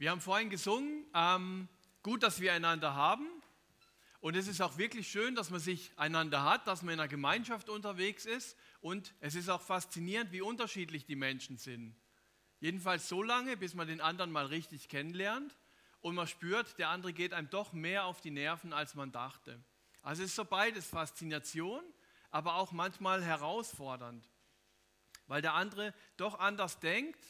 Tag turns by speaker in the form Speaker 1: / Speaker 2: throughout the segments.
Speaker 1: Wir haben vorhin gesungen, ähm, gut, dass wir einander haben. Und es ist auch wirklich schön, dass man sich einander hat, dass man in einer Gemeinschaft unterwegs ist. Und es ist auch faszinierend, wie unterschiedlich die Menschen sind. Jedenfalls so lange, bis man den anderen mal richtig kennenlernt und man spürt, der andere geht einem doch mehr auf die Nerven, als man dachte. Also es ist so beides Faszination, aber auch manchmal herausfordernd, weil der andere doch anders denkt,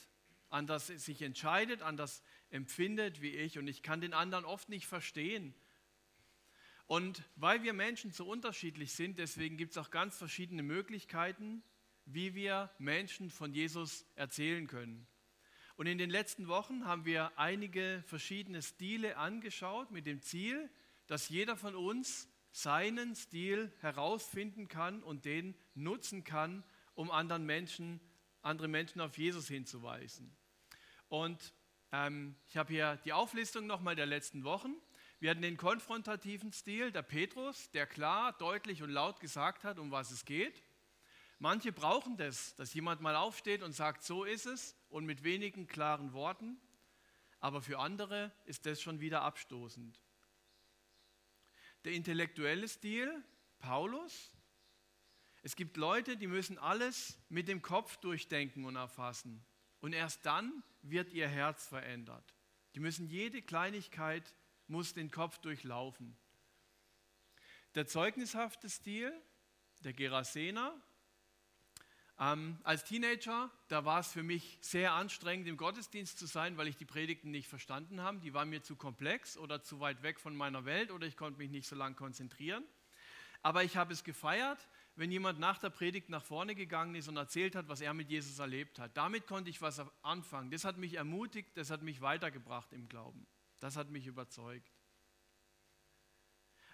Speaker 1: anders sich entscheidet, anders empfindet wie ich und ich kann den anderen oft nicht verstehen. Und weil wir Menschen so unterschiedlich sind, deswegen gibt es auch ganz verschiedene Möglichkeiten, wie wir Menschen von Jesus erzählen können. Und in den letzten Wochen haben wir einige verschiedene Stile angeschaut mit dem Ziel, dass jeder von uns seinen Stil herausfinden kann und den nutzen kann, um anderen Menschen, andere Menschen auf Jesus hinzuweisen. Und ähm, ich habe hier die Auflistung nochmal der letzten Wochen. Wir hatten den konfrontativen Stil, der Petrus, der klar, deutlich und laut gesagt hat, um was es geht. Manche brauchen das, dass jemand mal aufsteht und sagt, so ist es und mit wenigen klaren Worten. Aber für andere ist das schon wieder abstoßend. Der intellektuelle Stil, Paulus. Es gibt Leute, die müssen alles mit dem Kopf durchdenken und erfassen. Und erst dann wird ihr Herz verändert. Die müssen jede Kleinigkeit, muss den Kopf durchlaufen. Der zeugnishafte Stil, der Gerasener, ähm, als Teenager, da war es für mich sehr anstrengend, im Gottesdienst zu sein, weil ich die Predigten nicht verstanden habe. Die waren mir zu komplex oder zu weit weg von meiner Welt oder ich konnte mich nicht so lange konzentrieren. Aber ich habe es gefeiert, wenn jemand nach der Predigt nach vorne gegangen ist und erzählt hat, was er mit Jesus erlebt hat. Damit konnte ich was anfangen. Das hat mich ermutigt, das hat mich weitergebracht im Glauben. Das hat mich überzeugt.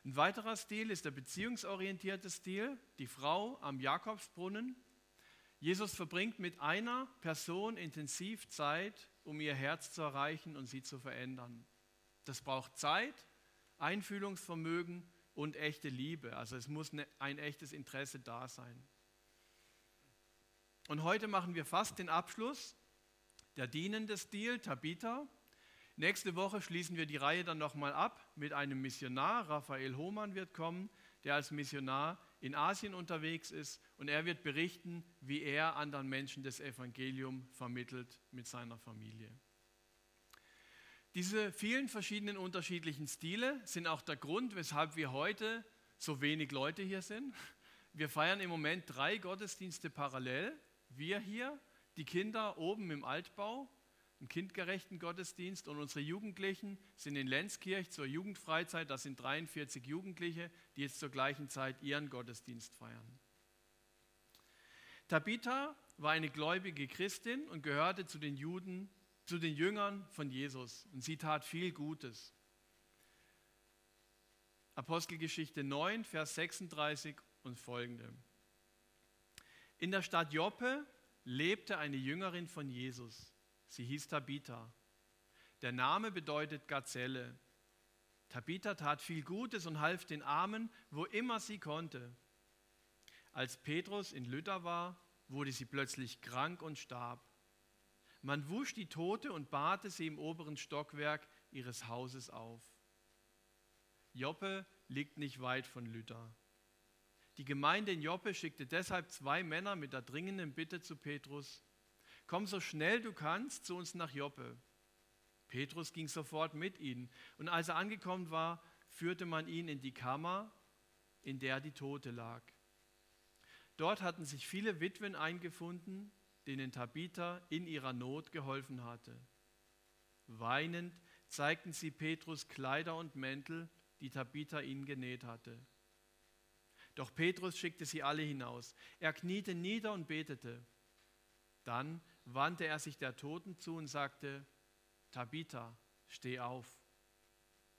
Speaker 1: Ein weiterer Stil ist der beziehungsorientierte Stil, die Frau am Jakobsbrunnen. Jesus verbringt mit einer Person intensiv Zeit, um ihr Herz zu erreichen und sie zu verändern. Das braucht Zeit, Einfühlungsvermögen und echte Liebe. Also es muss ne, ein echtes Interesse da sein. Und heute machen wir fast den Abschluss. Der dienende Stil, Tabitha. Nächste Woche schließen wir die Reihe dann nochmal ab mit einem Missionar. Raphael Hohmann wird kommen, der als Missionar in Asien unterwegs ist und er wird berichten, wie er anderen Menschen das Evangelium vermittelt mit seiner Familie. Diese vielen verschiedenen unterschiedlichen Stile sind auch der Grund, weshalb wir heute so wenig Leute hier sind. Wir feiern im Moment drei Gottesdienste parallel. Wir hier, die Kinder oben im Altbau, einen kindgerechten Gottesdienst und unsere Jugendlichen sind in Lenzkirch zur Jugendfreizeit. Das sind 43 Jugendliche, die jetzt zur gleichen Zeit ihren Gottesdienst feiern. Tabitha war eine gläubige Christin und gehörte zu den Juden zu den Jüngern von Jesus und sie tat viel Gutes. Apostelgeschichte 9, Vers 36 und folgende. In der Stadt Joppe lebte eine Jüngerin von Jesus. Sie hieß Tabitha. Der Name bedeutet Gazelle. Tabitha tat viel Gutes und half den Armen, wo immer sie konnte. Als Petrus in Lydda war, wurde sie plötzlich krank und starb. Man wusch die Tote und bahrte sie im oberen Stockwerk ihres Hauses auf. Joppe liegt nicht weit von Lydda. Die Gemeinde in Joppe schickte deshalb zwei Männer mit der dringenden Bitte zu Petrus, komm so schnell du kannst zu uns nach Joppe. Petrus ging sofort mit ihnen und als er angekommen war, führte man ihn in die Kammer, in der die Tote lag. Dort hatten sich viele Witwen eingefunden, denen Tabitha in ihrer Not geholfen hatte. Weinend zeigten sie Petrus Kleider und Mäntel, die Tabitha ihnen genäht hatte. Doch Petrus schickte sie alle hinaus. Er kniete nieder und betete. Dann wandte er sich der Toten zu und sagte, Tabitha, steh auf.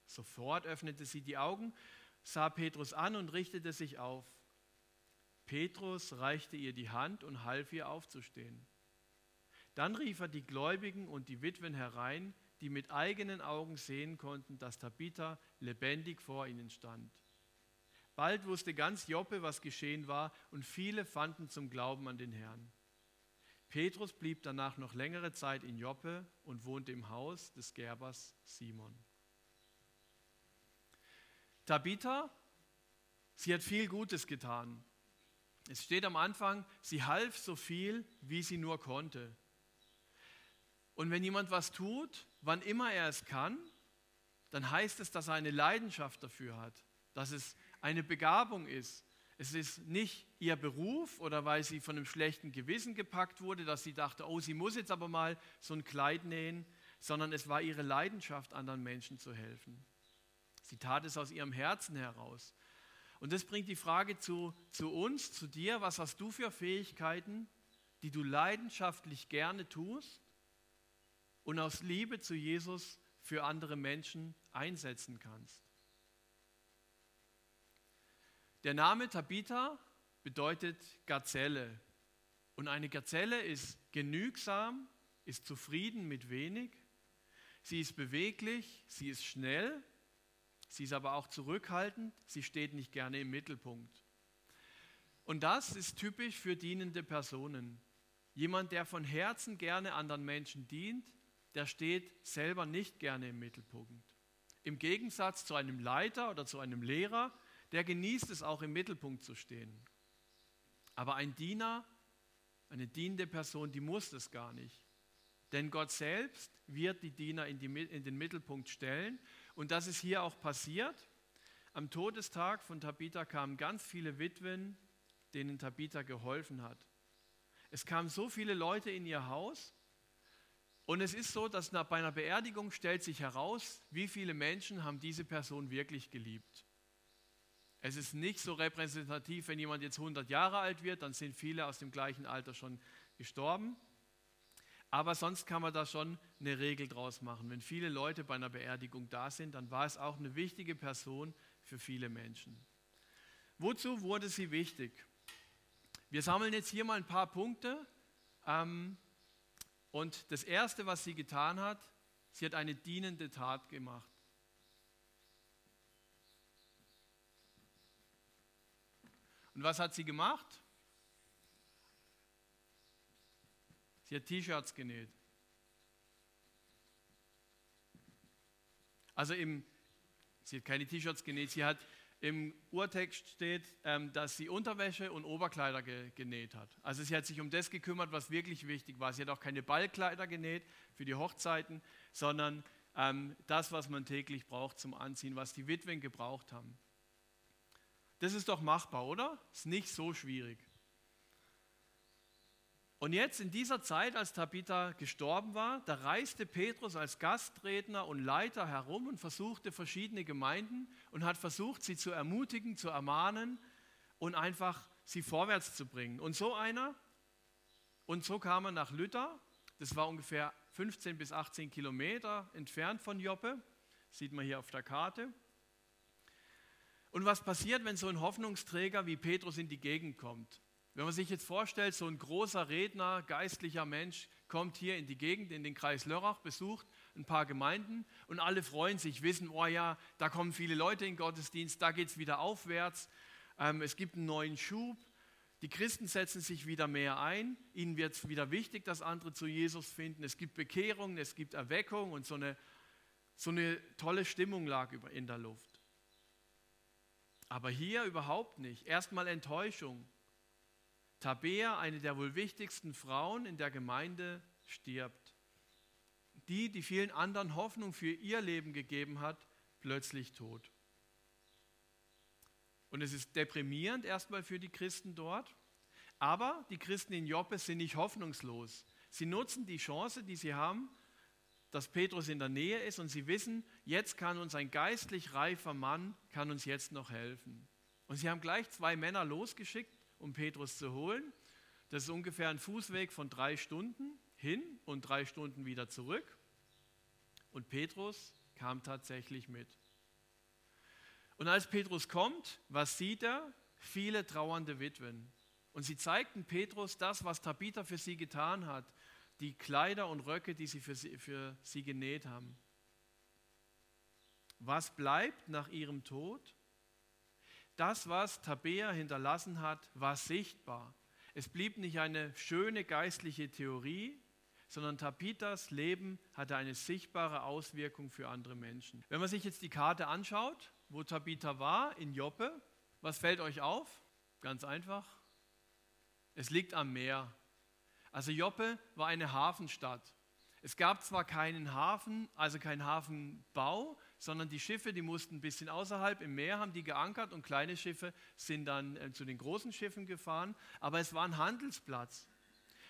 Speaker 1: Sofort öffnete sie die Augen, sah Petrus an und richtete sich auf. Petrus reichte ihr die Hand und half ihr aufzustehen. Dann rief er die Gläubigen und die Witwen herein, die mit eigenen Augen sehen konnten, dass Tabitha lebendig vor ihnen stand. Bald wusste ganz Joppe, was geschehen war, und viele fanden zum Glauben an den Herrn. Petrus blieb danach noch längere Zeit in Joppe und wohnte im Haus des Gerbers Simon. Tabitha, sie hat viel Gutes getan. Es steht am Anfang, sie half so viel, wie sie nur konnte. Und wenn jemand was tut, wann immer er es kann, dann heißt es, dass er eine Leidenschaft dafür hat, dass es eine Begabung ist. Es ist nicht ihr Beruf oder weil sie von einem schlechten Gewissen gepackt wurde, dass sie dachte, oh, sie muss jetzt aber mal so ein Kleid nähen, sondern es war ihre Leidenschaft, anderen Menschen zu helfen. Sie tat es aus ihrem Herzen heraus. Und das bringt die Frage zu, zu uns, zu dir, was hast du für Fähigkeiten, die du leidenschaftlich gerne tust und aus Liebe zu Jesus für andere Menschen einsetzen kannst. Der Name Tabitha bedeutet Gazelle. Und eine Gazelle ist genügsam, ist zufrieden mit wenig. Sie ist beweglich, sie ist schnell Sie ist aber auch zurückhaltend, sie steht nicht gerne im Mittelpunkt. Und das ist typisch für dienende Personen. Jemand, der von Herzen gerne anderen Menschen dient, der steht selber nicht gerne im Mittelpunkt. Im Gegensatz zu einem Leiter oder zu einem Lehrer, der genießt es auch im Mittelpunkt zu stehen. Aber ein Diener, eine dienende Person, die muss das gar nicht. Denn Gott selbst wird die Diener in, die, in den Mittelpunkt stellen und das ist hier auch passiert. Am Todestag von Tabitha kamen ganz viele Witwen, denen Tabitha geholfen hat. Es kamen so viele Leute in ihr Haus. Und es ist so, dass bei einer Beerdigung stellt sich heraus, wie viele Menschen haben diese Person wirklich geliebt. Es ist nicht so repräsentativ, wenn jemand jetzt 100 Jahre alt wird, dann sind viele aus dem gleichen Alter schon gestorben. Aber sonst kann man da schon eine Regel draus machen. Wenn viele Leute bei einer Beerdigung da sind, dann war es auch eine wichtige Person für viele Menschen. Wozu wurde sie wichtig? Wir sammeln jetzt hier mal ein paar Punkte. Ähm, und das Erste, was sie getan hat, sie hat eine dienende Tat gemacht. Und was hat sie gemacht? Sie hat T-Shirts genäht. Also im, sie hat keine T-Shirts genäht, sie hat im Urtext steht, ähm, dass sie Unterwäsche und Oberkleider ge genäht hat. Also sie hat sich um das gekümmert, was wirklich wichtig war. Sie hat auch keine Ballkleider genäht für die Hochzeiten, sondern ähm, das, was man täglich braucht zum Anziehen, was die Witwen gebraucht haben. Das ist doch machbar, oder? Ist nicht so schwierig. Und jetzt in dieser Zeit, als Tabitha gestorben war, da reiste Petrus als Gastredner und Leiter herum und versuchte verschiedene Gemeinden und hat versucht, sie zu ermutigen, zu ermahnen und einfach sie vorwärts zu bringen. Und so einer, und so kam er nach Lütter, das war ungefähr 15 bis 18 Kilometer entfernt von Joppe, sieht man hier auf der Karte. Und was passiert, wenn so ein Hoffnungsträger wie Petrus in die Gegend kommt? Wenn man sich jetzt vorstellt, so ein großer Redner, geistlicher Mensch kommt hier in die Gegend, in den Kreis Lörrach, besucht ein paar Gemeinden und alle freuen sich, wissen, oh ja, da kommen viele Leute in den Gottesdienst, da geht es wieder aufwärts, ähm, es gibt einen neuen Schub, die Christen setzen sich wieder mehr ein, ihnen wird es wieder wichtig, dass andere zu Jesus finden, es gibt Bekehrungen, es gibt Erweckung und so eine, so eine tolle Stimmung lag in der Luft. Aber hier überhaupt nicht. Erstmal Enttäuschung. Tabea, eine der wohl wichtigsten Frauen in der Gemeinde, stirbt. Die, die vielen anderen Hoffnung für ihr Leben gegeben hat, plötzlich tot. Und es ist deprimierend erstmal für die Christen dort. Aber die Christen in Joppe sind nicht hoffnungslos. Sie nutzen die Chance, die sie haben, dass Petrus in der Nähe ist und sie wissen, jetzt kann uns ein geistlich reifer Mann, kann uns jetzt noch helfen. Und sie haben gleich zwei Männer losgeschickt, um Petrus zu holen. Das ist ungefähr ein Fußweg von drei Stunden hin und drei Stunden wieder zurück. Und Petrus kam tatsächlich mit. Und als Petrus kommt, was sieht er? Viele trauernde Witwen. Und sie zeigten Petrus das, was Tabitha für sie getan hat, die Kleider und Röcke, die sie für sie, für sie genäht haben. Was bleibt nach ihrem Tod? Das, was Tabea hinterlassen hat, war sichtbar. es blieb nicht eine schöne geistliche Theorie, sondern Tapitas Leben hatte eine sichtbare Auswirkung für andere Menschen. Wenn man sich jetzt die Karte anschaut, wo Tabitha war, in Joppe, was fällt euch auf? Ganz einfach. Es liegt am Meer. Also Joppe war eine Hafenstadt. Es gab zwar keinen Hafen, also keinen Hafenbau, sondern die Schiffe, die mussten ein bisschen außerhalb im Meer, haben die geankert und kleine Schiffe sind dann äh, zu den großen Schiffen gefahren, aber es war ein Handelsplatz.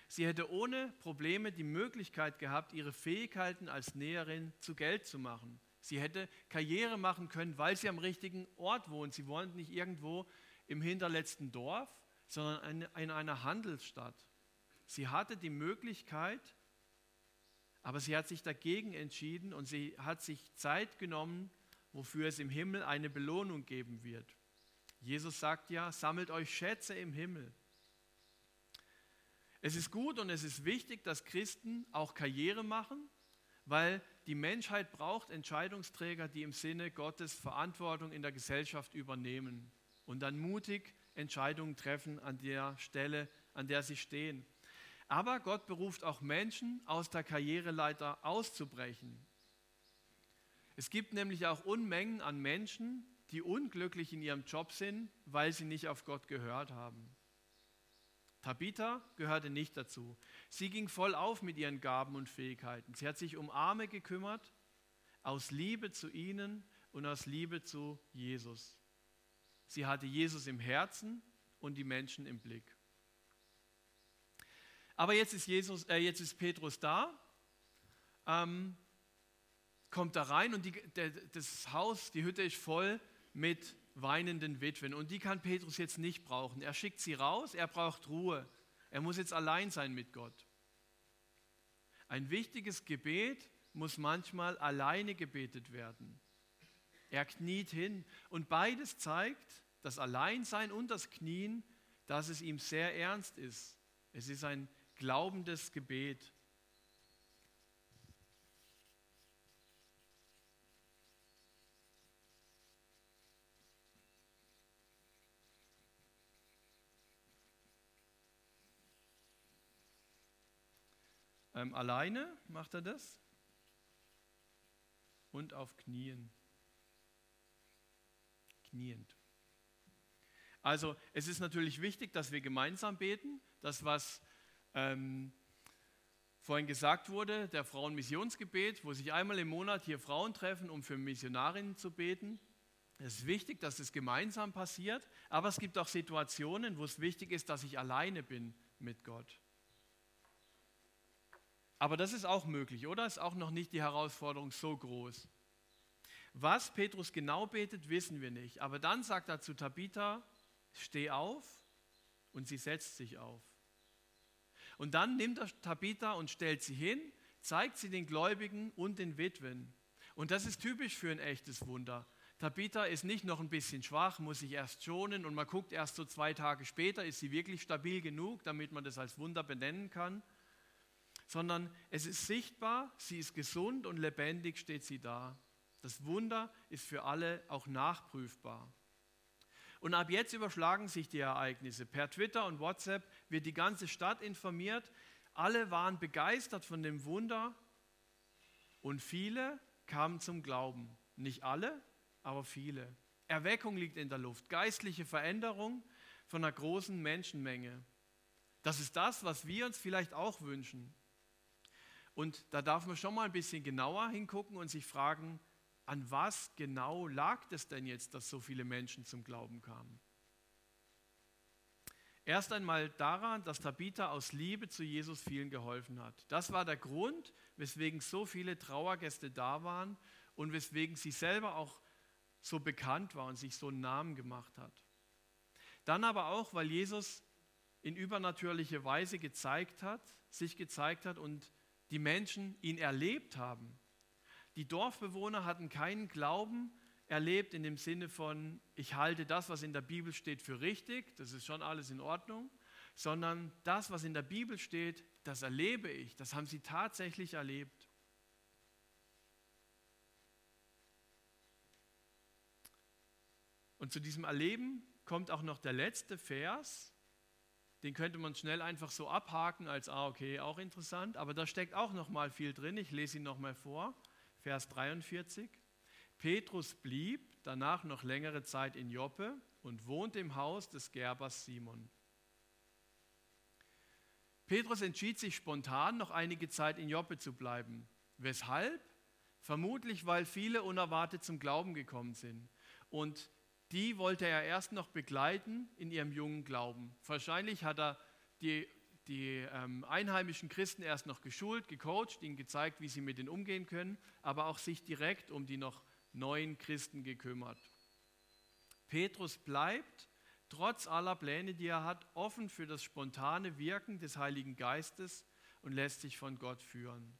Speaker 1: Sie hätte ohne Probleme die Möglichkeit gehabt, ihre Fähigkeiten als Näherin zu Geld zu machen. Sie hätte Karriere machen können, weil sie am richtigen Ort wohnt. Sie wohnt nicht irgendwo im hinterletzten Dorf, sondern in einer Handelsstadt. Sie hatte die Möglichkeit, aber sie hat sich dagegen entschieden und sie hat sich Zeit genommen, wofür es im Himmel eine Belohnung geben wird. Jesus sagt ja, sammelt euch Schätze im Himmel. Es ist gut und es ist wichtig, dass Christen auch Karriere machen, weil die Menschheit braucht Entscheidungsträger, die im Sinne Gottes Verantwortung in der Gesellschaft übernehmen und dann mutig Entscheidungen treffen an der Stelle, an der sie stehen. Aber Gott beruft auch Menschen, aus der Karriereleiter auszubrechen. Es gibt nämlich auch Unmengen an Menschen, die unglücklich in ihrem Job sind, weil sie nicht auf Gott gehört haben. Tabitha gehörte nicht dazu. Sie ging voll auf mit ihren Gaben und Fähigkeiten. Sie hat sich um Arme gekümmert, aus Liebe zu ihnen und aus Liebe zu Jesus. Sie hatte Jesus im Herzen und die Menschen im Blick. Aber jetzt ist, Jesus, äh, jetzt ist Petrus da, ähm, kommt da rein und die, der, das Haus, die Hütte ist voll mit weinenden Witwen. Und die kann Petrus jetzt nicht brauchen. Er schickt sie raus, er braucht Ruhe. Er muss jetzt allein sein mit Gott. Ein wichtiges Gebet muss manchmal alleine gebetet werden. Er kniet hin und beides zeigt, das Alleinsein und das Knien, dass es ihm sehr ernst ist. Es ist ein glaubendes Gebet. Ähm, alleine macht er das und auf Knien. Kniend. Also es ist natürlich wichtig, dass wir gemeinsam beten. Das, was ähm, vorhin gesagt wurde, der Frauenmissionsgebet, wo sich einmal im Monat hier Frauen treffen, um für Missionarinnen zu beten. Es ist wichtig, dass es gemeinsam passiert, aber es gibt auch Situationen, wo es wichtig ist, dass ich alleine bin mit Gott. Aber das ist auch möglich, oder? Ist auch noch nicht die Herausforderung so groß. Was Petrus genau betet, wissen wir nicht. Aber dann sagt er zu Tabitha, steh auf und sie setzt sich auf. Und dann nimmt er Tabitha und stellt sie hin, zeigt sie den Gläubigen und den Witwen. Und das ist typisch für ein echtes Wunder. Tabitha ist nicht noch ein bisschen schwach, muss sich erst schonen und man guckt erst so zwei Tage später, ist sie wirklich stabil genug, damit man das als Wunder benennen kann sondern es ist sichtbar, sie ist gesund und lebendig steht sie da. Das Wunder ist für alle auch nachprüfbar. Und ab jetzt überschlagen sich die Ereignisse. Per Twitter und WhatsApp wird die ganze Stadt informiert. Alle waren begeistert von dem Wunder und viele kamen zum Glauben. Nicht alle, aber viele. Erweckung liegt in der Luft, geistliche Veränderung von einer großen Menschenmenge. Das ist das, was wir uns vielleicht auch wünschen. Und da darf man schon mal ein bisschen genauer hingucken und sich fragen, an was genau lag es denn jetzt, dass so viele Menschen zum Glauben kamen? Erst einmal daran, dass Tabitha aus Liebe zu Jesus vielen geholfen hat. Das war der Grund, weswegen so viele Trauergäste da waren und weswegen sie selber auch so bekannt war und sich so einen Namen gemacht hat. Dann aber auch, weil Jesus in übernatürlicher Weise gezeigt hat, sich gezeigt hat und die Menschen ihn erlebt haben. Die Dorfbewohner hatten keinen Glauben erlebt in dem Sinne von, ich halte das, was in der Bibel steht, für richtig, das ist schon alles in Ordnung, sondern das, was in der Bibel steht, das erlebe ich, das haben sie tatsächlich erlebt. Und zu diesem Erleben kommt auch noch der letzte Vers, den könnte man schnell einfach so abhaken als, ah, okay, auch interessant. Aber da steckt auch noch mal viel drin. Ich lese ihn noch mal vor. Vers 43. Petrus blieb danach noch längere Zeit in Joppe und wohnte im Haus des Gerbers Simon. Petrus entschied sich spontan, noch einige Zeit in Joppe zu bleiben. Weshalb? Vermutlich, weil viele unerwartet zum Glauben gekommen sind. Und die wollte er erst noch begleiten in ihrem jungen Glauben. Wahrscheinlich hat er die, die ähm, einheimischen Christen erst noch geschult, gecoacht, ihnen gezeigt, wie sie mit denen umgehen können, aber auch sich direkt um die noch neuen Christen gekümmert. Petrus bleibt, trotz aller Pläne, die er hat, offen für das spontane Wirken des Heiligen Geistes und lässt sich von Gott führen.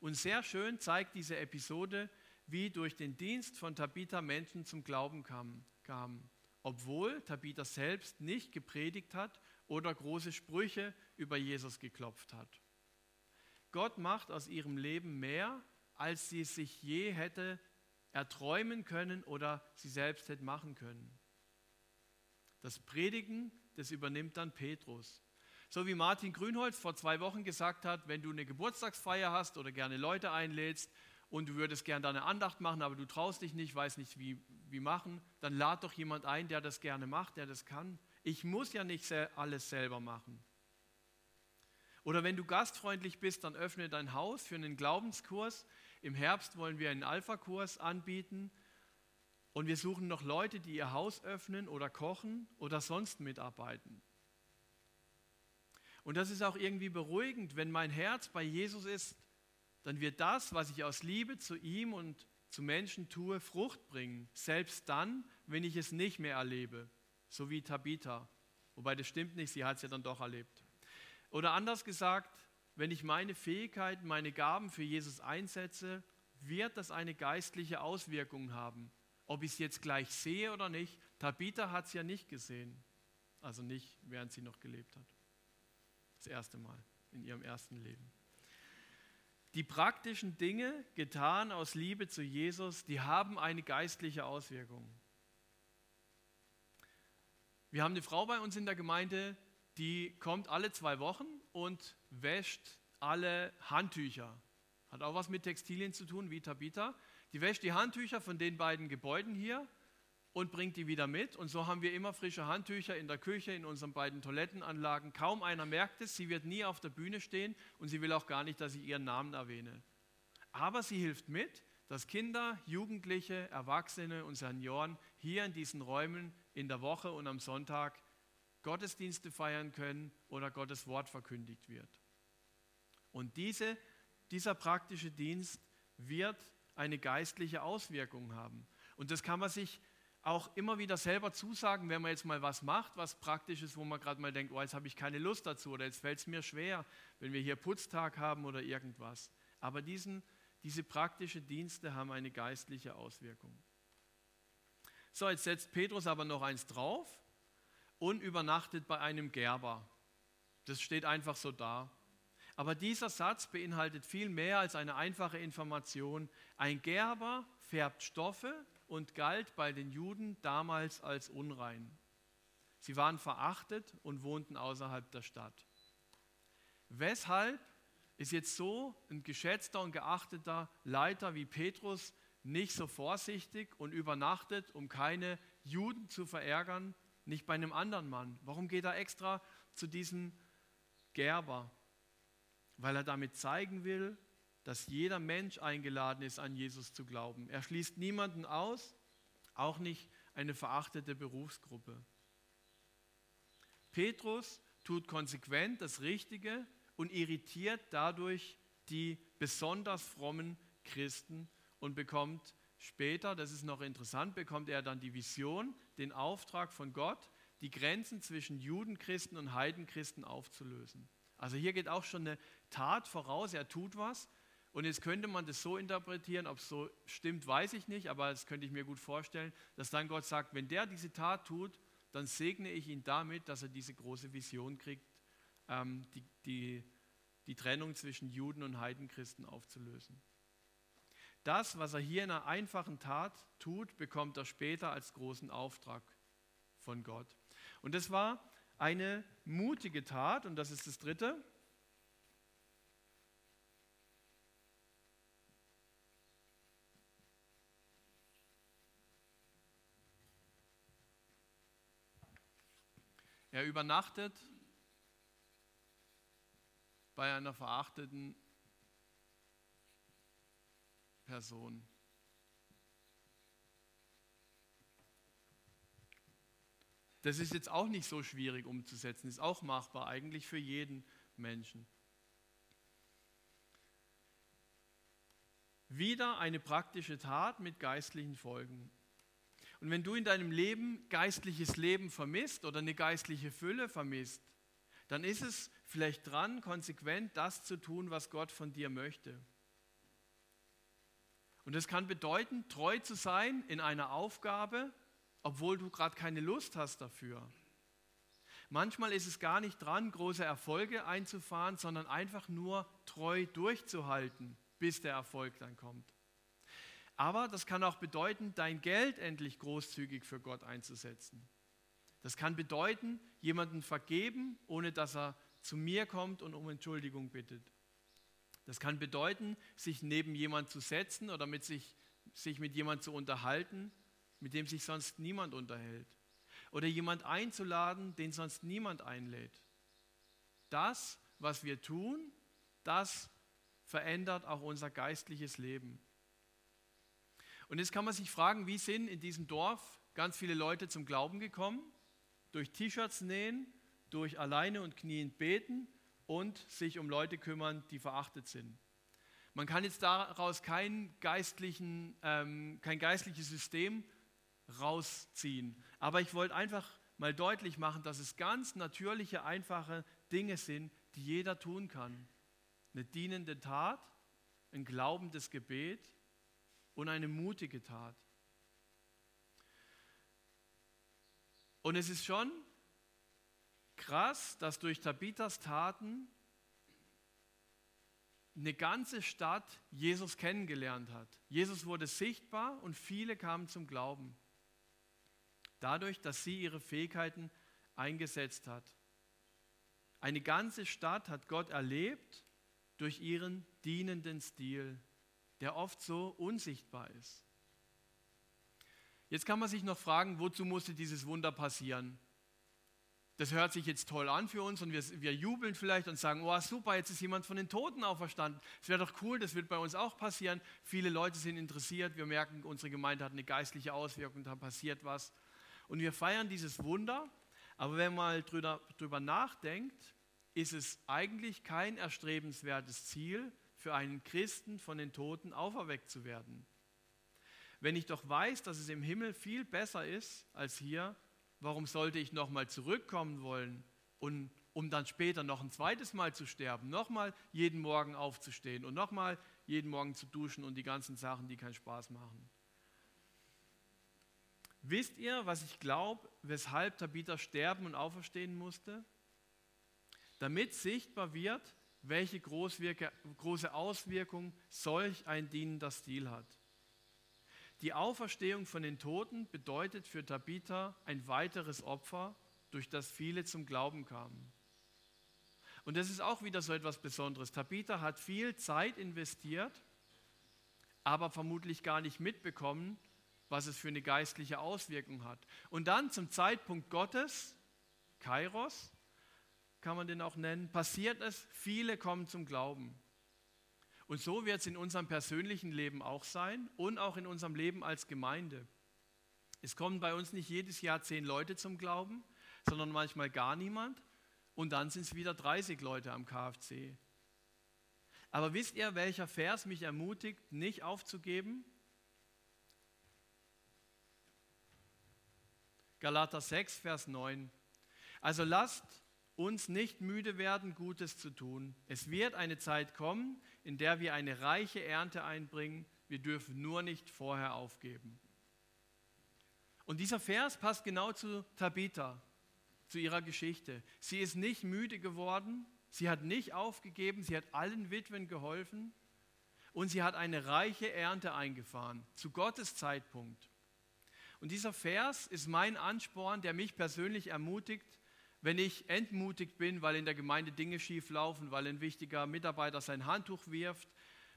Speaker 1: Und sehr schön zeigt diese Episode, wie durch den Dienst von Tabitha Menschen zum Glauben kamen, obwohl Tabitha selbst nicht gepredigt hat oder große Sprüche über Jesus geklopft hat. Gott macht aus ihrem Leben mehr, als sie sich je hätte erträumen können oder sie selbst hätte machen können. Das Predigen, das übernimmt dann Petrus. So wie Martin Grünholz vor zwei Wochen gesagt hat, wenn du eine Geburtstagsfeier hast oder gerne Leute einlädst und du würdest gerne deine Andacht machen, aber du traust dich nicht, weißt nicht, wie, wie machen, dann lad doch jemand ein, der das gerne macht, der das kann. Ich muss ja nicht alles selber machen. Oder wenn du gastfreundlich bist, dann öffne dein Haus für einen Glaubenskurs. Im Herbst wollen wir einen Alpha-Kurs anbieten und wir suchen noch Leute, die ihr Haus öffnen oder kochen oder sonst mitarbeiten. Und das ist auch irgendwie beruhigend, wenn mein Herz bei Jesus ist, dann wird das, was ich aus Liebe zu ihm und zu Menschen tue, Frucht bringen. Selbst dann, wenn ich es nicht mehr erlebe. So wie Tabitha. Wobei das stimmt nicht, sie hat es ja dann doch erlebt. Oder anders gesagt, wenn ich meine Fähigkeiten, meine Gaben für Jesus einsetze, wird das eine geistliche Auswirkung haben. Ob ich es jetzt gleich sehe oder nicht, Tabitha hat es ja nicht gesehen. Also nicht, während sie noch gelebt hat. Das erste Mal in ihrem ersten Leben. Die praktischen Dinge, getan aus Liebe zu Jesus, die haben eine geistliche Auswirkung. Wir haben eine Frau bei uns in der Gemeinde, die kommt alle zwei Wochen und wäscht alle Handtücher. Hat auch was mit Textilien zu tun, wie Tabitha. Die wäscht die Handtücher von den beiden Gebäuden hier und bringt die wieder mit. Und so haben wir immer frische Handtücher in der Küche, in unseren beiden Toilettenanlagen. Kaum einer merkt es, sie wird nie auf der Bühne stehen und sie will auch gar nicht, dass ich ihren Namen erwähne. Aber sie hilft mit, dass Kinder, Jugendliche, Erwachsene und Senioren hier in diesen Räumen in der Woche und am Sonntag Gottesdienste feiern können oder Gottes Wort verkündigt wird. Und diese, dieser praktische Dienst wird eine geistliche Auswirkung haben. Und das kann man sich auch immer wieder selber zusagen, wenn man jetzt mal was macht, was praktisch ist, wo man gerade mal denkt, oh, jetzt habe ich keine Lust dazu oder jetzt fällt es mir schwer, wenn wir hier Putztag haben oder irgendwas. Aber diesen, diese praktischen Dienste haben eine geistliche Auswirkung. So, jetzt setzt Petrus aber noch eins drauf und übernachtet bei einem Gerber. Das steht einfach so da. Aber dieser Satz beinhaltet viel mehr als eine einfache Information. Ein Gerber färbt Stoffe und galt bei den Juden damals als unrein. Sie waren verachtet und wohnten außerhalb der Stadt. Weshalb ist jetzt so ein geschätzter und geachteter Leiter wie Petrus nicht so vorsichtig und übernachtet, um keine Juden zu verärgern, nicht bei einem anderen Mann? Warum geht er extra zu diesem Gerber? Weil er damit zeigen will, dass jeder Mensch eingeladen ist, an Jesus zu glauben. Er schließt niemanden aus, auch nicht eine verachtete Berufsgruppe. Petrus tut konsequent das Richtige und irritiert dadurch die besonders frommen Christen und bekommt später, das ist noch interessant, bekommt er dann die Vision, den Auftrag von Gott, die Grenzen zwischen Judenchristen und Heidenchristen aufzulösen. Also hier geht auch schon eine Tat voraus, er tut was, und jetzt könnte man das so interpretieren, ob es so stimmt, weiß ich nicht, aber das könnte ich mir gut vorstellen, dass dann Gott sagt, wenn der diese Tat tut, dann segne ich ihn damit, dass er diese große Vision kriegt, ähm, die, die, die Trennung zwischen Juden und Heidenchristen aufzulösen. Das, was er hier in einer einfachen Tat tut, bekommt er später als großen Auftrag von Gott. Und das war eine mutige Tat, und das ist das dritte. Er übernachtet bei einer verachteten Person. Das ist jetzt auch nicht so schwierig umzusetzen, ist auch machbar eigentlich für jeden Menschen. Wieder eine praktische Tat mit geistlichen Folgen. Und wenn du in deinem Leben geistliches Leben vermisst oder eine geistliche Fülle vermisst, dann ist es vielleicht dran, konsequent das zu tun, was Gott von dir möchte. Und das kann bedeuten, treu zu sein in einer Aufgabe, obwohl du gerade keine Lust hast dafür. Manchmal ist es gar nicht dran, große Erfolge einzufahren, sondern einfach nur treu durchzuhalten, bis der Erfolg dann kommt. Aber das kann auch bedeuten, dein Geld endlich großzügig für Gott einzusetzen. Das kann bedeuten, jemanden vergeben, ohne dass er zu mir kommt und um Entschuldigung bittet. Das kann bedeuten, sich neben jemand zu setzen oder mit sich, sich mit jemand zu unterhalten, mit dem sich sonst niemand unterhält. Oder jemand einzuladen, den sonst niemand einlädt. Das, was wir tun, das verändert auch unser geistliches Leben. Und jetzt kann man sich fragen, wie sind in diesem Dorf ganz viele Leute zum Glauben gekommen? Durch T-Shirts nähen, durch alleine und kniend beten und sich um Leute kümmern, die verachtet sind. Man kann jetzt daraus kein, geistlichen, ähm, kein geistliches System rausziehen. Aber ich wollte einfach mal deutlich machen, dass es ganz natürliche, einfache Dinge sind, die jeder tun kann. Eine dienende Tat, ein glaubendes Gebet und eine mutige Tat. Und es ist schon krass, dass durch Tabitas Taten eine ganze Stadt Jesus kennengelernt hat. Jesus wurde sichtbar und viele kamen zum Glauben dadurch, dass sie ihre Fähigkeiten eingesetzt hat. Eine ganze Stadt hat Gott erlebt durch ihren dienenden Stil, der oft so unsichtbar ist. Jetzt kann man sich noch fragen, wozu musste dieses Wunder passieren? Das hört sich jetzt toll an für uns und wir, wir jubeln vielleicht und sagen, oh super, jetzt ist jemand von den Toten auferstanden. Es wäre doch cool, das wird bei uns auch passieren. Viele Leute sind interessiert, wir merken, unsere Gemeinde hat eine geistliche Auswirkung, da passiert was und wir feiern dieses Wunder. Aber wenn man mal drüber, drüber nachdenkt, ist es eigentlich kein erstrebenswertes Ziel für einen Christen von den Toten auferweckt zu werden. Wenn ich doch weiß, dass es im Himmel viel besser ist als hier, warum sollte ich nochmal zurückkommen wollen und um dann später noch ein zweites Mal zu sterben, nochmal jeden Morgen aufzustehen und nochmal jeden Morgen zu duschen und die ganzen Sachen, die keinen Spaß machen. Wisst ihr, was ich glaube, weshalb Tabitha sterben und auferstehen musste? Damit sichtbar wird, welche große Auswirkung solch ein dienender Stil hat. Die Auferstehung von den Toten bedeutet für Tabitha ein weiteres Opfer, durch das viele zum Glauben kamen. Und das ist auch wieder so etwas Besonderes. Tabitha hat viel Zeit investiert, aber vermutlich gar nicht mitbekommen, was es für eine geistliche Auswirkung hat. Und dann zum Zeitpunkt Gottes, Kairos, kann man den auch nennen, passiert es, viele kommen zum Glauben. Und so wird es in unserem persönlichen Leben auch sein und auch in unserem Leben als Gemeinde. Es kommen bei uns nicht jedes Jahr zehn Leute zum Glauben, sondern manchmal gar niemand. Und dann sind es wieder 30 Leute am KFC. Aber wisst ihr, welcher Vers mich ermutigt, nicht aufzugeben? Galater 6, Vers 9. Also lasst uns nicht müde werden, Gutes zu tun. Es wird eine Zeit kommen, in der wir eine reiche Ernte einbringen. Wir dürfen nur nicht vorher aufgeben. Und dieser Vers passt genau zu Tabitha, zu ihrer Geschichte. Sie ist nicht müde geworden, sie hat nicht aufgegeben, sie hat allen Witwen geholfen und sie hat eine reiche Ernte eingefahren, zu Gottes Zeitpunkt. Und dieser Vers ist mein Ansporn, der mich persönlich ermutigt, wenn ich entmutigt bin, weil in der Gemeinde Dinge schief laufen, weil ein wichtiger Mitarbeiter sein Handtuch wirft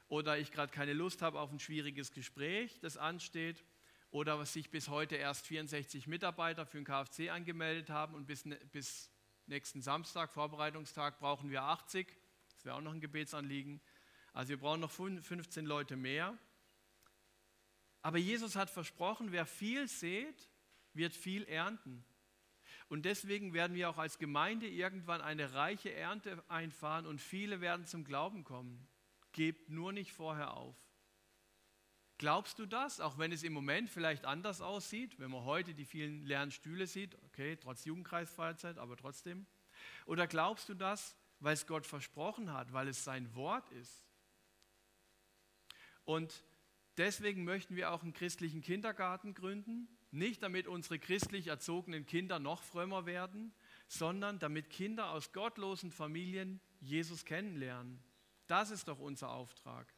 Speaker 1: oder ich gerade keine Lust habe auf ein schwieriges Gespräch, das ansteht, oder was sich bis heute erst 64 Mitarbeiter für den KFC angemeldet haben und bis, bis nächsten Samstag, Vorbereitungstag, brauchen wir 80. Das wäre auch noch ein Gebetsanliegen. Also wir brauchen noch 15 Leute mehr. Aber Jesus hat versprochen, wer viel sät, wird viel ernten. Und deswegen werden wir auch als Gemeinde irgendwann eine reiche Ernte einfahren und viele werden zum Glauben kommen. Gebt nur nicht vorher auf. Glaubst du das, auch wenn es im Moment vielleicht anders aussieht, wenn man heute die vielen leeren Stühle sieht, okay, trotz Jugendkreisfreizeit, aber trotzdem? Oder glaubst du das, weil es Gott versprochen hat, weil es sein Wort ist? Und deswegen möchten wir auch einen christlichen Kindergarten gründen, nicht damit unsere christlich erzogenen Kinder noch frömmer werden, sondern damit Kinder aus gottlosen Familien Jesus kennenlernen. Das ist doch unser Auftrag.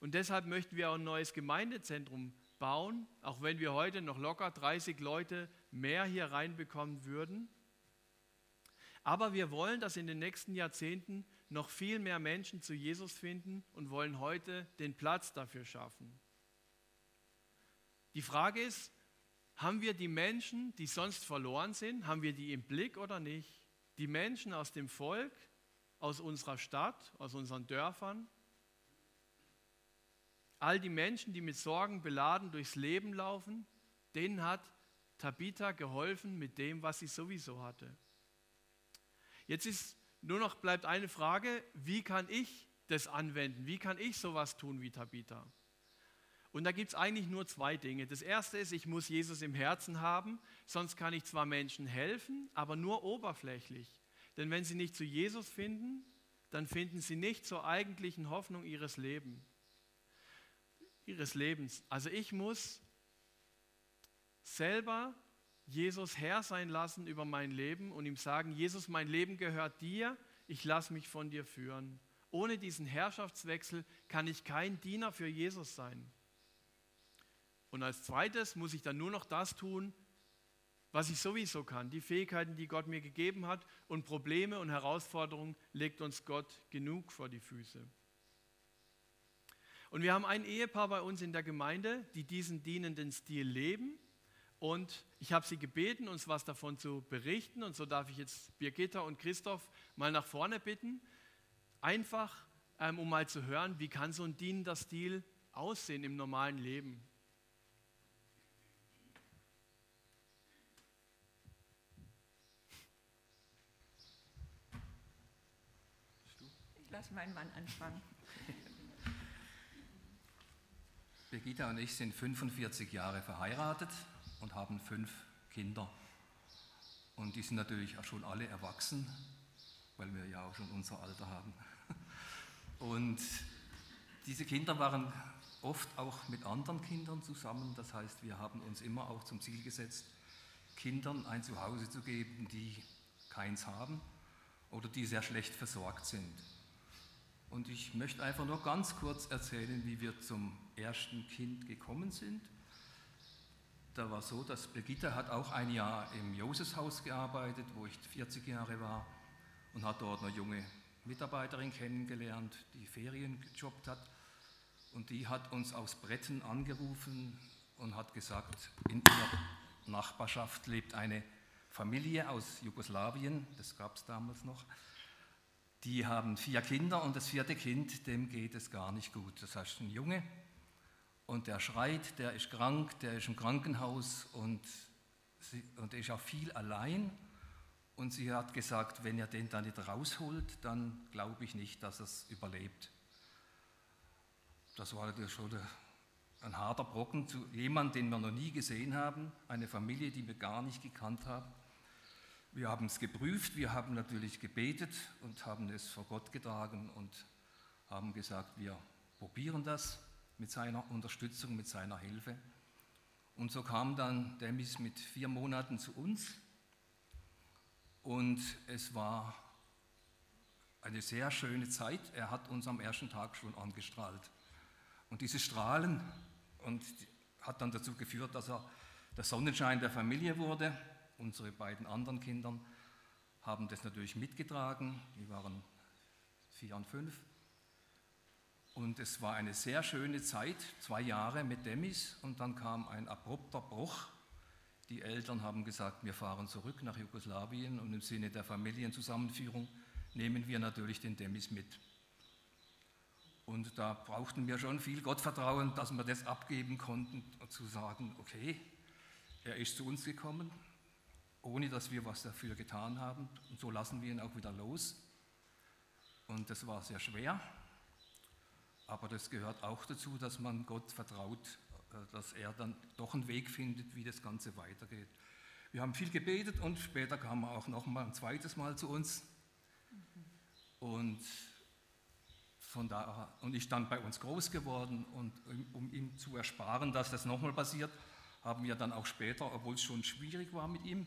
Speaker 1: Und deshalb möchten wir auch ein neues Gemeindezentrum bauen, auch wenn wir heute noch locker 30 Leute mehr hier reinbekommen würden. Aber wir wollen, dass in den nächsten Jahrzehnten noch viel mehr Menschen zu Jesus finden und wollen heute den Platz dafür schaffen. Die Frage ist, haben wir die Menschen, die sonst verloren sind, haben wir die im Blick oder nicht? Die Menschen aus dem Volk, aus unserer Stadt, aus unseren Dörfern? All die Menschen, die mit Sorgen beladen durchs Leben laufen, denen hat Tabitha geholfen mit dem, was sie sowieso hatte. Jetzt ist nur noch bleibt eine Frage, wie kann ich das anwenden? Wie kann ich sowas tun wie Tabitha? Und da gibt es eigentlich nur zwei Dinge. Das erste ist, ich muss Jesus im Herzen haben, sonst kann ich zwar Menschen helfen, aber nur oberflächlich. Denn wenn sie nicht zu Jesus finden, dann finden sie nicht zur eigentlichen Hoffnung ihres Lebens. Ihres Lebens. Also ich muss selber Jesus Herr sein lassen über mein Leben und ihm sagen, Jesus, mein Leben gehört dir, ich lasse mich von dir führen. Ohne diesen Herrschaftswechsel kann ich kein Diener für Jesus sein. Und als zweites muss ich dann nur noch das tun, was ich sowieso kann, die Fähigkeiten, die Gott mir gegeben hat und Probleme und Herausforderungen legt uns Gott genug vor die Füße. Und wir haben ein Ehepaar bei uns in der Gemeinde, die diesen dienenden Stil leben. Und ich habe sie gebeten, uns was davon zu berichten. Und so darf ich jetzt Birgitta und Christoph mal nach vorne bitten. Einfach, ähm, um mal zu hören, wie kann so ein dienender Stil aussehen im normalen Leben.
Speaker 2: Lass meinen Mann anfangen.
Speaker 3: Birgitta und ich sind 45 Jahre verheiratet und haben fünf Kinder. Und die sind natürlich auch schon alle erwachsen, weil wir ja auch schon unser Alter haben. Und diese Kinder waren oft auch mit anderen Kindern zusammen. Das heißt, wir haben uns immer auch zum Ziel gesetzt, Kindern ein Zuhause zu geben, die keins haben oder die sehr schlecht versorgt sind. Und ich möchte einfach nur ganz kurz erzählen, wie wir zum ersten Kind gekommen sind. Da war so, dass Brigitte hat auch ein Jahr im Joseshaus gearbeitet, wo ich 40 Jahre war und hat dort eine junge Mitarbeiterin kennengelernt, die Ferien gejobbt hat. Und die hat uns aus Bretten angerufen und hat gesagt, in ihrer Nachbarschaft lebt eine Familie aus Jugoslawien, das gab es damals noch, die haben vier Kinder und das vierte Kind, dem geht es gar nicht gut. Das heißt, ein Junge und der schreit, der ist krank, der ist im Krankenhaus und, sie, und ist auch viel allein. Und sie hat gesagt, wenn ihr den da nicht rausholt, dann glaube ich nicht, dass er es überlebt. Das war schon ein harter Brocken zu jemandem, den wir noch nie gesehen haben, eine Familie, die wir gar nicht gekannt haben. Wir haben es geprüft, wir haben natürlich gebetet und haben es vor Gott getragen und haben gesagt, wir probieren das mit seiner Unterstützung, mit seiner Hilfe. Und so kam dann Demis mit vier Monaten zu uns und es war eine sehr schöne Zeit. Er hat uns am ersten Tag schon angestrahlt. Und diese Strahlen und hat dann dazu geführt, dass er der Sonnenschein der Familie wurde unsere beiden anderen Kindern haben das natürlich mitgetragen. Die waren vier und fünf. Und es war eine sehr schöne Zeit, zwei Jahre mit Demis. Und dann kam ein abrupter Bruch. Die Eltern haben gesagt, wir fahren zurück nach Jugoslawien und im Sinne der Familienzusammenführung nehmen wir natürlich den Demis mit. Und da brauchten wir schon viel Gottvertrauen, dass wir das abgeben konnten, zu sagen, okay, er ist zu uns gekommen, ohne dass wir was dafür getan haben. Und so lassen wir ihn auch wieder los. Und das war sehr schwer. Aber das gehört auch dazu, dass man Gott vertraut, äh, dass er dann doch einen Weg findet, wie das Ganze weitergeht. Wir haben viel gebetet und später kam er auch noch mal ein zweites Mal zu uns. Und von da und ich dann bei uns groß geworden und um ihm zu ersparen, dass das nochmal passiert, haben wir dann auch später, obwohl es schon schwierig war mit ihm,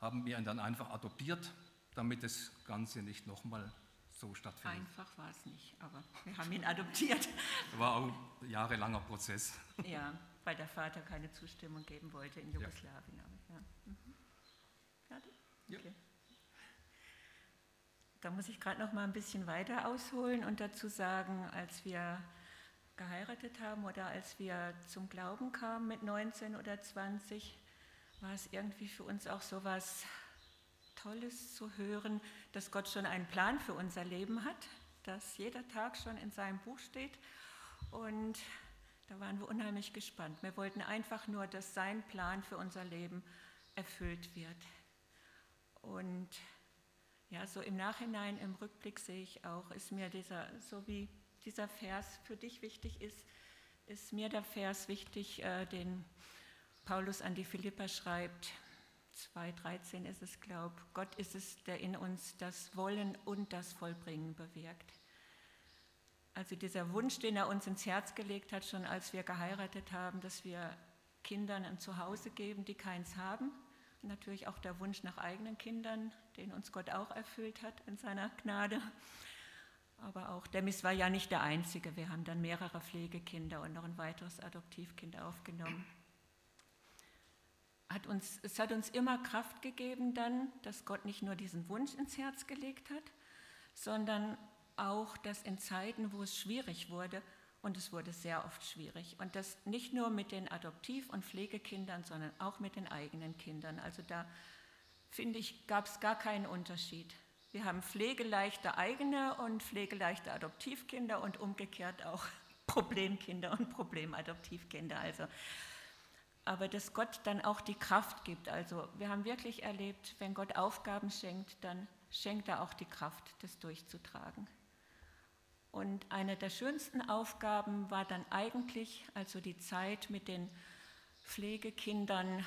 Speaker 3: haben wir ihn dann einfach adoptiert, damit das Ganze nicht nochmal so stattfindet.
Speaker 2: Einfach war es nicht, aber wir haben ihn adoptiert.
Speaker 3: War auch ein jahrelanger Prozess.
Speaker 2: Ja, weil der Vater keine Zustimmung geben wollte in Jugoslawien. Ja. ja. Mhm. Fertig? Okay. Ja. Da muss ich gerade noch mal ein bisschen weiter ausholen und dazu sagen, als wir geheiratet haben oder als wir zum Glauben kamen mit 19 oder 20, war es irgendwie für uns auch so was Tolles zu hören, dass Gott schon einen Plan für unser Leben hat, dass jeder Tag schon in seinem Buch steht. Und da waren wir unheimlich gespannt. Wir wollten einfach nur, dass sein Plan für unser Leben erfüllt wird. Und ja, so im Nachhinein, im Rückblick sehe ich auch, ist mir dieser, so wie dieser Vers für dich wichtig ist, ist mir der Vers wichtig, äh, den Paulus an die Philipper schreibt. 2,13 ist es, glaube. Gott ist es, der in uns das Wollen und das Vollbringen bewirkt. Also dieser Wunsch, den er uns ins Herz gelegt hat, schon als wir geheiratet haben, dass wir Kindern ein Zuhause geben, die keins haben. Und natürlich auch der Wunsch nach eigenen Kindern, den uns Gott auch erfüllt hat in seiner Gnade. Aber auch Demis war ja nicht der Einzige. Wir haben dann mehrere Pflegekinder und noch ein weiteres Adoptivkind aufgenommen hat uns, es hat uns immer Kraft gegeben dann, dass Gott nicht nur diesen Wunsch ins Herz gelegt hat, sondern auch, dass in Zeiten, wo es schwierig wurde, und es wurde sehr oft schwierig, und das nicht nur mit den Adoptiv- und Pflegekindern, sondern auch mit den eigenen Kindern. Also da, finde ich, gab es gar keinen Unterschied. Wir haben pflegeleichte eigene und pflegeleichte Adoptivkinder und umgekehrt auch Problemkinder und Problemadoptivkinder. Also aber dass Gott dann auch die Kraft gibt. Also wir haben wirklich erlebt, wenn Gott Aufgaben schenkt, dann schenkt er auch die Kraft, das durchzutragen. Und eine der schönsten Aufgaben war dann eigentlich, also die Zeit mit den Pflegekindern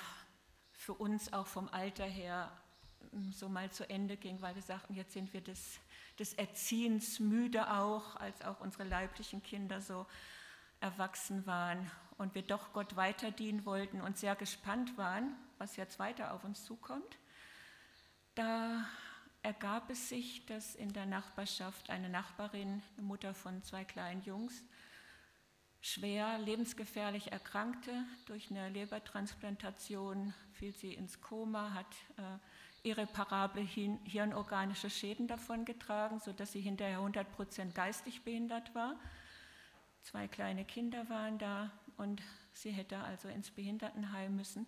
Speaker 2: für uns auch vom Alter her mm, so mal zu Ende ging, weil wir sagten, jetzt sind wir des, des Erziehens müde auch, als auch unsere leiblichen Kinder so erwachsen waren und wir doch Gott weiter dienen wollten und sehr gespannt waren, was jetzt weiter auf uns zukommt, da ergab es sich, dass in der Nachbarschaft eine Nachbarin, eine Mutter von zwei kleinen Jungs, schwer lebensgefährlich erkrankte. Durch eine Lebertransplantation fiel sie ins Koma, hat äh, irreparable hirnorganische Schäden davongetragen, sodass sie hinterher 100 Prozent geistig behindert war. Zwei kleine Kinder waren da und sie hätte also ins Behindertenheim müssen.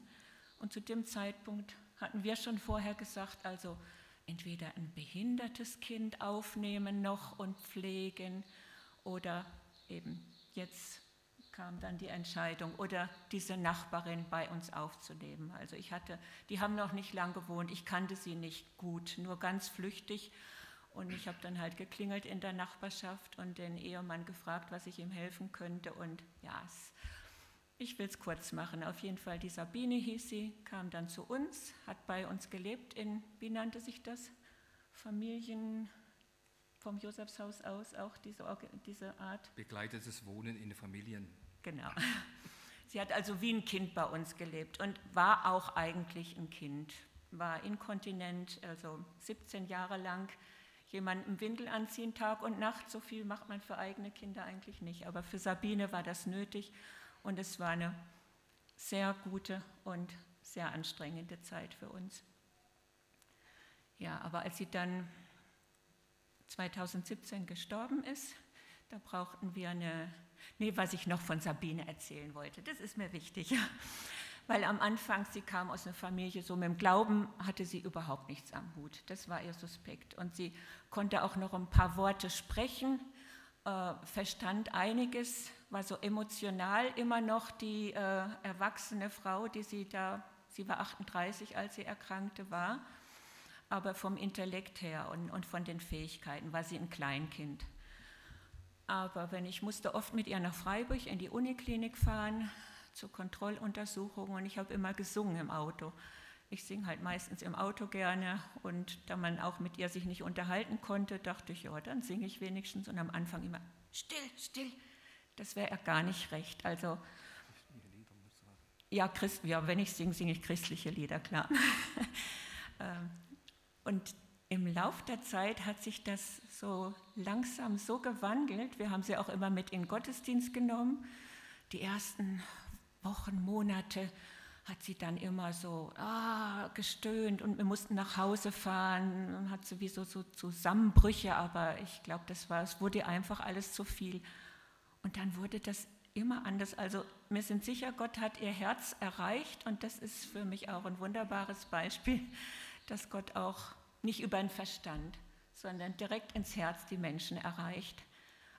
Speaker 2: Und zu dem Zeitpunkt hatten wir schon vorher gesagt, also entweder ein behindertes Kind aufnehmen noch und pflegen oder eben jetzt kam dann die Entscheidung oder diese Nachbarin bei uns aufzunehmen. Also ich hatte, die haben noch nicht lang gewohnt, ich kannte sie nicht gut, nur ganz flüchtig und ich habe dann halt geklingelt in der Nachbarschaft und den Ehemann gefragt, was ich ihm helfen könnte. Und ja, es, ich will es kurz machen. Auf jeden Fall, die Sabine hieß sie, kam dann zu uns, hat bei uns gelebt in, wie nannte sich das? Familien vom Josefshaus aus, auch diese, diese Art.
Speaker 3: Begleitetes Wohnen in Familien.
Speaker 2: Genau. Sie hat also wie ein Kind bei uns gelebt und war auch eigentlich ein Kind, war inkontinent, also 17 Jahre lang jemandem Windel anziehen Tag und Nacht. So viel macht man für eigene Kinder eigentlich nicht. Aber für Sabine war das nötig und es war eine sehr gute und sehr anstrengende Zeit für uns. Ja, aber als sie dann 2017 gestorben ist, da brauchten wir eine, nee, was ich noch von Sabine erzählen wollte, das ist mir wichtig, weil am Anfang, sie kam aus einer Familie, so mit dem Glauben hatte sie überhaupt nichts am Hut, das war ihr Suspekt. Und sie konnte auch noch ein paar Worte sprechen, äh, verstand einiges, war so emotional immer noch die äh, erwachsene Frau, die sie da, sie war 38, als sie erkrankte war, aber vom Intellekt her und, und von den Fähigkeiten war sie ein Kleinkind. Aber wenn ich musste oft mit ihr nach Freiburg in die Uniklinik fahren zur Kontrolluntersuchung und ich habe immer gesungen im Auto. Ich singe halt meistens im Auto gerne und da man auch mit ihr sich nicht unterhalten konnte, dachte ich, ja, dann singe ich wenigstens und am Anfang immer still, still. Das wäre ja gar nicht recht. Also ja, Christ, ja, wenn ich singe, singe ich christliche Lieder, klar. Ähm, und im Lauf der Zeit hat sich das so langsam so gewandelt. Wir haben sie auch immer mit in den Gottesdienst genommen. Die ersten Wochen, Monate hat sie dann immer so ah, gestöhnt und wir mussten nach Hause fahren und hat sowieso so Zusammenbrüche, aber ich glaube, das war, es wurde einfach alles zu viel. Und dann wurde das immer anders. Also wir sind sicher, Gott hat ihr Herz erreicht und das ist für mich auch ein wunderbares Beispiel, dass Gott auch nicht über den Verstand, sondern direkt ins Herz die Menschen erreicht.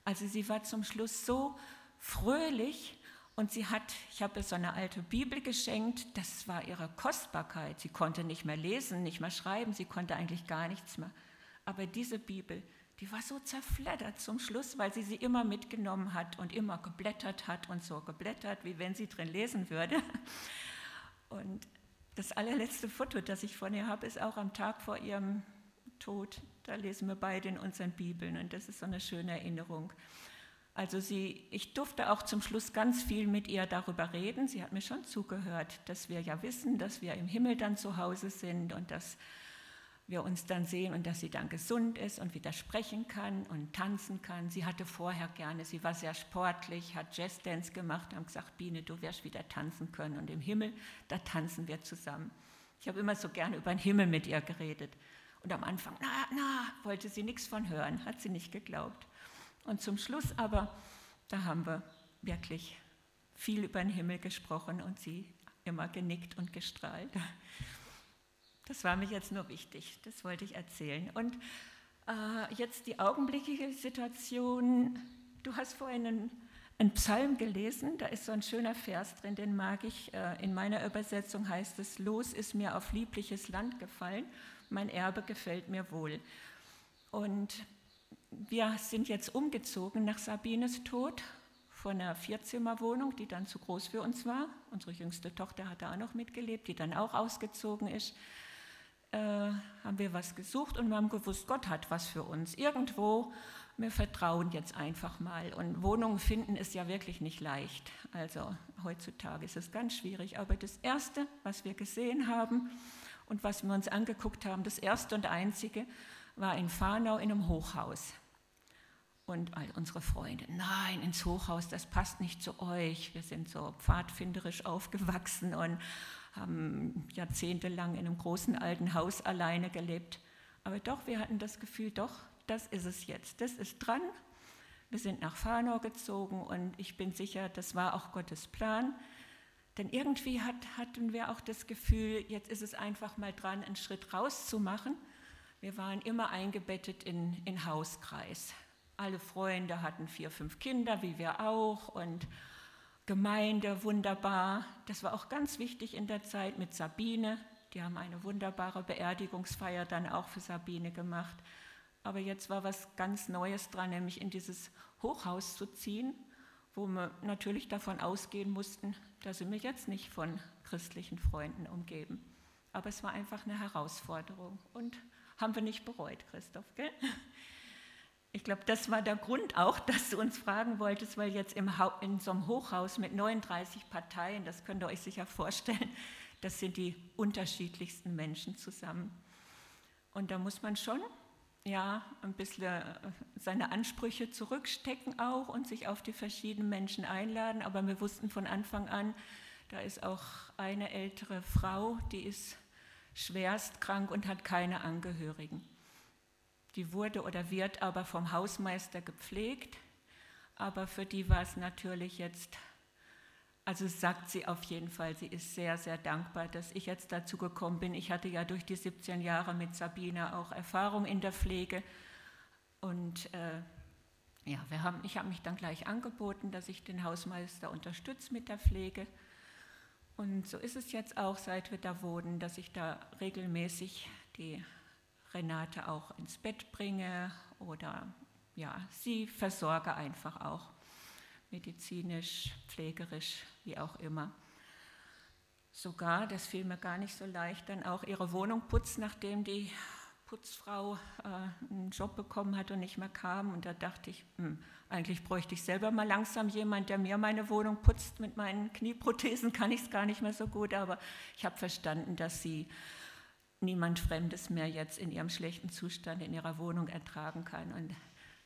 Speaker 2: Also sie war zum Schluss so fröhlich und sie hat, ich habe ihr so eine alte Bibel geschenkt, das war ihre Kostbarkeit. Sie konnte nicht mehr lesen, nicht mehr schreiben, sie konnte eigentlich gar nichts mehr. Aber diese Bibel, die war so zerfleddert zum Schluss, weil sie sie immer mitgenommen hat und immer geblättert hat und so geblättert, wie wenn sie drin lesen würde. Und das allerletzte Foto, das ich von ihr habe, ist auch am Tag vor ihrem Tod. Da lesen wir beide in unseren Bibeln und das ist so eine schöne Erinnerung. Also sie, ich durfte auch zum Schluss ganz viel mit ihr darüber reden. Sie hat mir schon zugehört, dass wir ja wissen, dass wir im Himmel dann zu Hause sind und dass wir uns dann sehen und dass sie dann gesund ist und wieder sprechen kann und tanzen kann. Sie hatte vorher gerne, sie war sehr sportlich, hat Jazzdance gemacht, haben gesagt, Biene, du wirst wieder tanzen können und im Himmel, da tanzen wir zusammen. Ich habe immer so gerne über den Himmel mit ihr geredet. Und am Anfang, na, na, wollte sie nichts von hören, hat sie nicht geglaubt. Und zum Schluss aber, da haben wir wirklich viel über den Himmel gesprochen und sie immer genickt und gestrahlt. Das war mir jetzt nur wichtig, das wollte ich erzählen. Und äh, jetzt die augenblickliche Situation. Du hast vorhin einen, einen, Psalm gelesen, da ist so ein schöner Vers drin, den mag ich. Äh, in meiner Übersetzung heißt es, Los ist mir auf liebliches Land gefallen, mein Erbe gefällt mir wohl. Und wir sind jetzt umgezogen nach Sabines Tod von einer Vierzimmerwohnung, die dann zu groß für uns war. Unsere jüngste Tochter hat da auch noch mitgelebt, die dann auch ausgezogen ist. Äh, haben wir was gesucht und wir haben gewusst, Gott hat was für uns. Irgendwo, wir vertrauen jetzt einfach mal. Und Wohnungen finden ist ja wirklich nicht leicht. Also heutzutage ist es ganz schwierig. Aber das Erste, was wir gesehen haben und was wir uns angeguckt haben, das Erste und Einzige, war in Farnau in einem Hochhaus. Und all unsere Freunde, nein, ins Hochhaus, das passt nicht zu euch. Wir sind so pfadfinderisch aufgewachsen und haben jahrzehntelang in einem großen alten Haus alleine gelebt. Aber doch, wir hatten das Gefühl, doch, das ist es jetzt, das ist dran. Wir sind nach Farnau gezogen und ich bin sicher, das war auch Gottes Plan. Denn irgendwie hat, hatten wir auch das Gefühl, jetzt ist es einfach mal dran, einen Schritt rauszumachen. Wir waren immer eingebettet in, in Hauskreis. Alle Freunde hatten vier, fünf Kinder, wie wir auch. Und Gemeinde wunderbar. Das war auch ganz wichtig in der Zeit mit Sabine. Die haben eine wunderbare Beerdigungsfeier dann auch für Sabine gemacht. Aber jetzt war was ganz Neues dran, nämlich in dieses Hochhaus zu ziehen, wo wir natürlich davon ausgehen mussten, dass sie mich jetzt nicht von christlichen Freunden umgeben. Aber es war einfach eine Herausforderung und haben wir nicht bereut, Christoph, gell? Ich glaube, das war der Grund auch, dass du uns fragen wolltest, weil jetzt im in so einem Hochhaus mit 39 Parteien, das könnt ihr euch sicher vorstellen, das sind die unterschiedlichsten Menschen zusammen. Und da muss man schon ja, ein bisschen äh, seine Ansprüche zurückstecken auch und sich auf die verschiedenen Menschen einladen. Aber wir wussten von Anfang an, da ist auch eine ältere Frau, die ist schwerst krank und hat keine Angehörigen. Die wurde oder wird aber vom Hausmeister gepflegt, aber für die war es natürlich jetzt, also sagt sie auf jeden Fall, sie ist sehr, sehr dankbar, dass ich jetzt dazu gekommen bin. Ich hatte ja durch die 17 Jahre mit Sabine auch Erfahrung in der Pflege und äh, ja, wir haben, ich habe mich dann gleich angeboten, dass ich den Hausmeister unterstütze mit der Pflege. Und so ist es jetzt auch, seit wir da wohnen, dass ich da regelmäßig die Renate auch ins Bett bringe oder ja, sie versorge einfach auch medizinisch, pflegerisch, wie auch immer. Sogar, das fiel mir gar nicht so leicht, dann auch ihre Wohnung putzt, nachdem die Putzfrau äh, einen Job bekommen hat und nicht mehr kam. Und da dachte ich, hm, eigentlich bräuchte ich selber mal langsam jemand, der mir meine Wohnung putzt. Mit meinen Knieprothesen kann ich es gar nicht mehr so gut, aber ich habe verstanden, dass sie niemand Fremdes mehr jetzt in ihrem schlechten Zustand in ihrer Wohnung ertragen kann. Und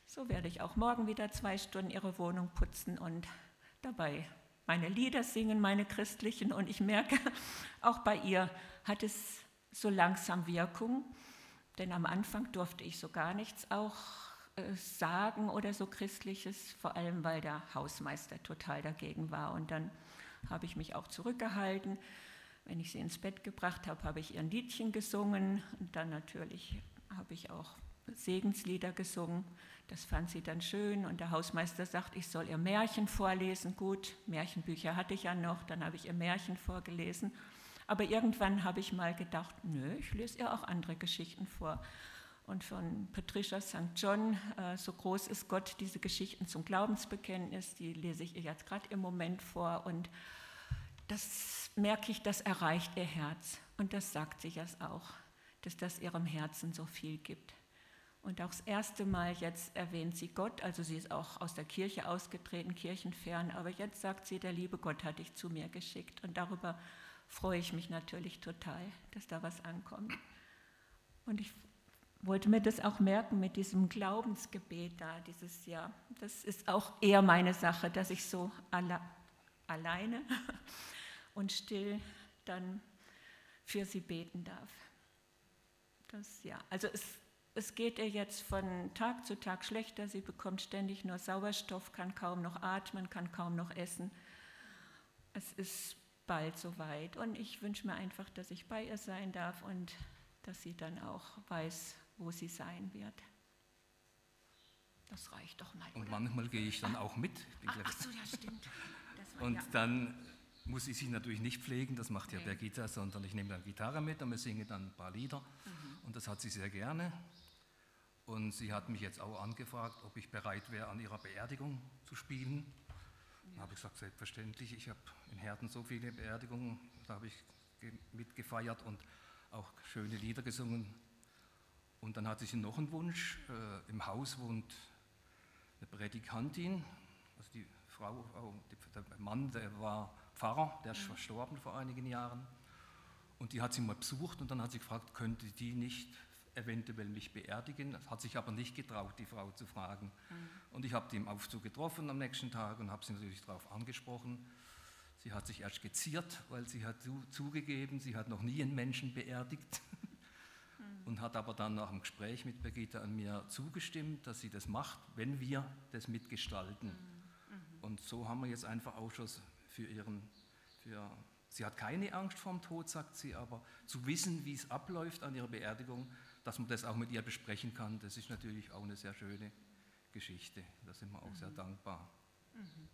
Speaker 2: so werde ich auch morgen wieder zwei Stunden ihre Wohnung putzen und dabei meine Lieder singen, meine christlichen. Und ich merke, auch bei ihr hat es so langsam Wirkung. Denn am Anfang durfte ich so gar nichts auch äh, sagen oder so Christliches, vor allem weil der Hausmeister total dagegen war. Und dann habe ich mich auch zurückgehalten. Wenn ich sie ins Bett gebracht habe, habe ich ihr ein Liedchen gesungen. Und dann natürlich habe ich auch Segenslieder gesungen. Das fand sie dann schön. Und der Hausmeister sagt, ich soll ihr Märchen vorlesen. Gut, Märchenbücher hatte ich ja noch. Dann habe ich ihr Märchen vorgelesen. Aber irgendwann habe ich mal gedacht, nö, ich lese ihr auch andere Geschichten vor. Und von Patricia St. John, äh, so groß ist Gott, diese Geschichten zum Glaubensbekenntnis, die lese ich ihr jetzt gerade im Moment vor. Und das merke ich, das erreicht ihr Herz. Und das sagt sie jetzt auch, dass das ihrem Herzen so viel gibt. Und auch das erste Mal jetzt erwähnt sie Gott, also sie ist auch aus der Kirche ausgetreten, kirchenfern, aber jetzt sagt sie, der liebe Gott hat dich zu mir geschickt. Und darüber freue ich mich natürlich total, dass da was ankommt. Und ich wollte mir das auch merken mit diesem Glaubensgebet da dieses Jahr. Das ist auch eher meine Sache, dass ich so alle, alleine und still dann für sie beten darf. Das, ja, also es, es geht ihr jetzt von Tag zu Tag schlechter. Sie bekommt ständig nur Sauerstoff, kann kaum noch atmen, kann kaum noch essen. Es ist bald soweit. Und ich wünsche mir einfach, dass ich bei ihr sein darf und dass sie dann auch weiß, wo sie sein wird. Das reicht doch mal.
Speaker 3: Und oder? manchmal gehe ich dann auch mit.
Speaker 2: Ach, ach, so, ja, stimmt.
Speaker 3: War, und ja. dann muss ich sie natürlich nicht pflegen, das macht ja nee. Birgitta, sondern ich nehme dann Gitarre mit und wir singen dann ein paar Lieder. Mhm. Und das hat sie sehr gerne. Und sie hat mich jetzt auch angefragt, ob ich bereit wäre, an ihrer Beerdigung zu spielen. Dann habe ich gesagt, selbstverständlich, ich habe in Herten so viele Beerdigungen, da habe ich mitgefeiert und auch schöne Lieder gesungen. Und dann hatte sie noch einen Wunsch, äh, im Haus wohnt eine Prädikantin, die Frau, der Mann, der war Pfarrer, der ist mhm. verstorben vor einigen Jahren. Und die hat sie mal besucht und dann hat sie gefragt, könnte die nicht eventuell mich beerdigen. Das hat sich aber nicht getraut, die Frau zu fragen. Mhm. Und ich habe die im Aufzug getroffen am nächsten Tag und habe sie natürlich darauf angesprochen. Sie hat sich erst geziert, weil sie hat zugegeben, sie hat noch nie einen Menschen beerdigt mhm. und hat aber dann nach dem Gespräch mit Birgitta an mir zugestimmt, dass sie das macht, wenn wir das mitgestalten. Mhm. Und so haben wir jetzt einfach Ausschuss für ihren, für, sie hat keine Angst vorm Tod, sagt sie, aber zu wissen, wie es abläuft an ihrer Beerdigung, dass man das auch mit ihr besprechen kann, das ist natürlich auch eine sehr schöne Geschichte. Da sind wir auch sehr mhm. dankbar.
Speaker 1: Mhm.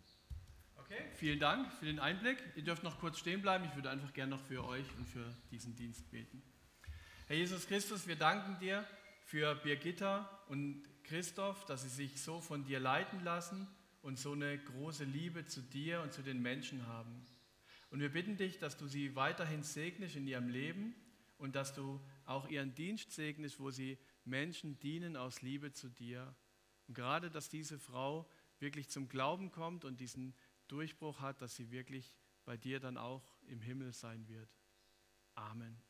Speaker 1: Okay, vielen Dank für den Einblick. Ihr dürft noch kurz stehen bleiben. Ich würde einfach gerne noch für euch und für diesen Dienst beten. Herr Jesus Christus, wir danken dir für Birgitta und Christoph, dass sie sich so von dir leiten lassen und so eine große Liebe zu dir und zu den Menschen haben. Und wir bitten dich, dass du sie weiterhin segnest in ihrem Leben und dass du auch ihren Dienst segnest, wo sie Menschen dienen aus Liebe zu dir. Und gerade, dass diese Frau wirklich zum Glauben kommt und diesen Durchbruch hat, dass sie wirklich bei dir dann auch im Himmel sein wird. Amen.